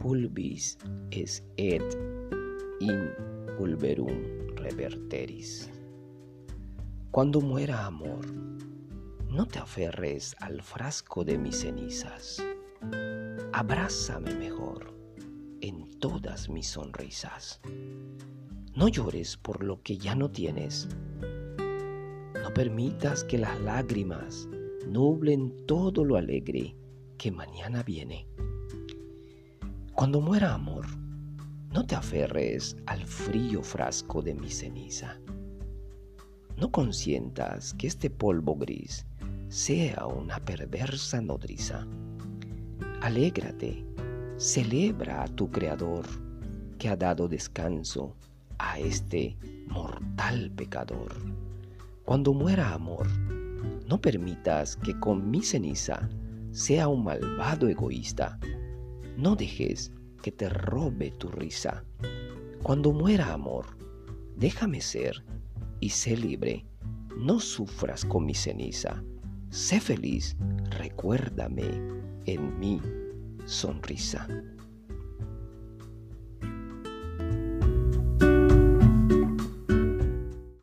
mortalis et in pulverum reverteris. Cuando muera amor, no te aferres al frasco de mis cenizas. Abrázame mejor en todas mis sonrisas. No llores por lo que ya no tienes. No permitas que las lágrimas nublen todo lo alegre que mañana viene. Cuando muera amor, no te aferres al frío frasco de mi ceniza. No consientas que este polvo gris sea una perversa nodriza. Alégrate, celebra a tu Creador que ha dado descanso a este mortal pecador. Cuando muera amor, no permitas que con mi ceniza sea un malvado egoísta. No dejes que te robe tu risa. Cuando muera amor, déjame ser y sé libre. No sufras con mi ceniza. Sé feliz, recuérdame en mi sonrisa.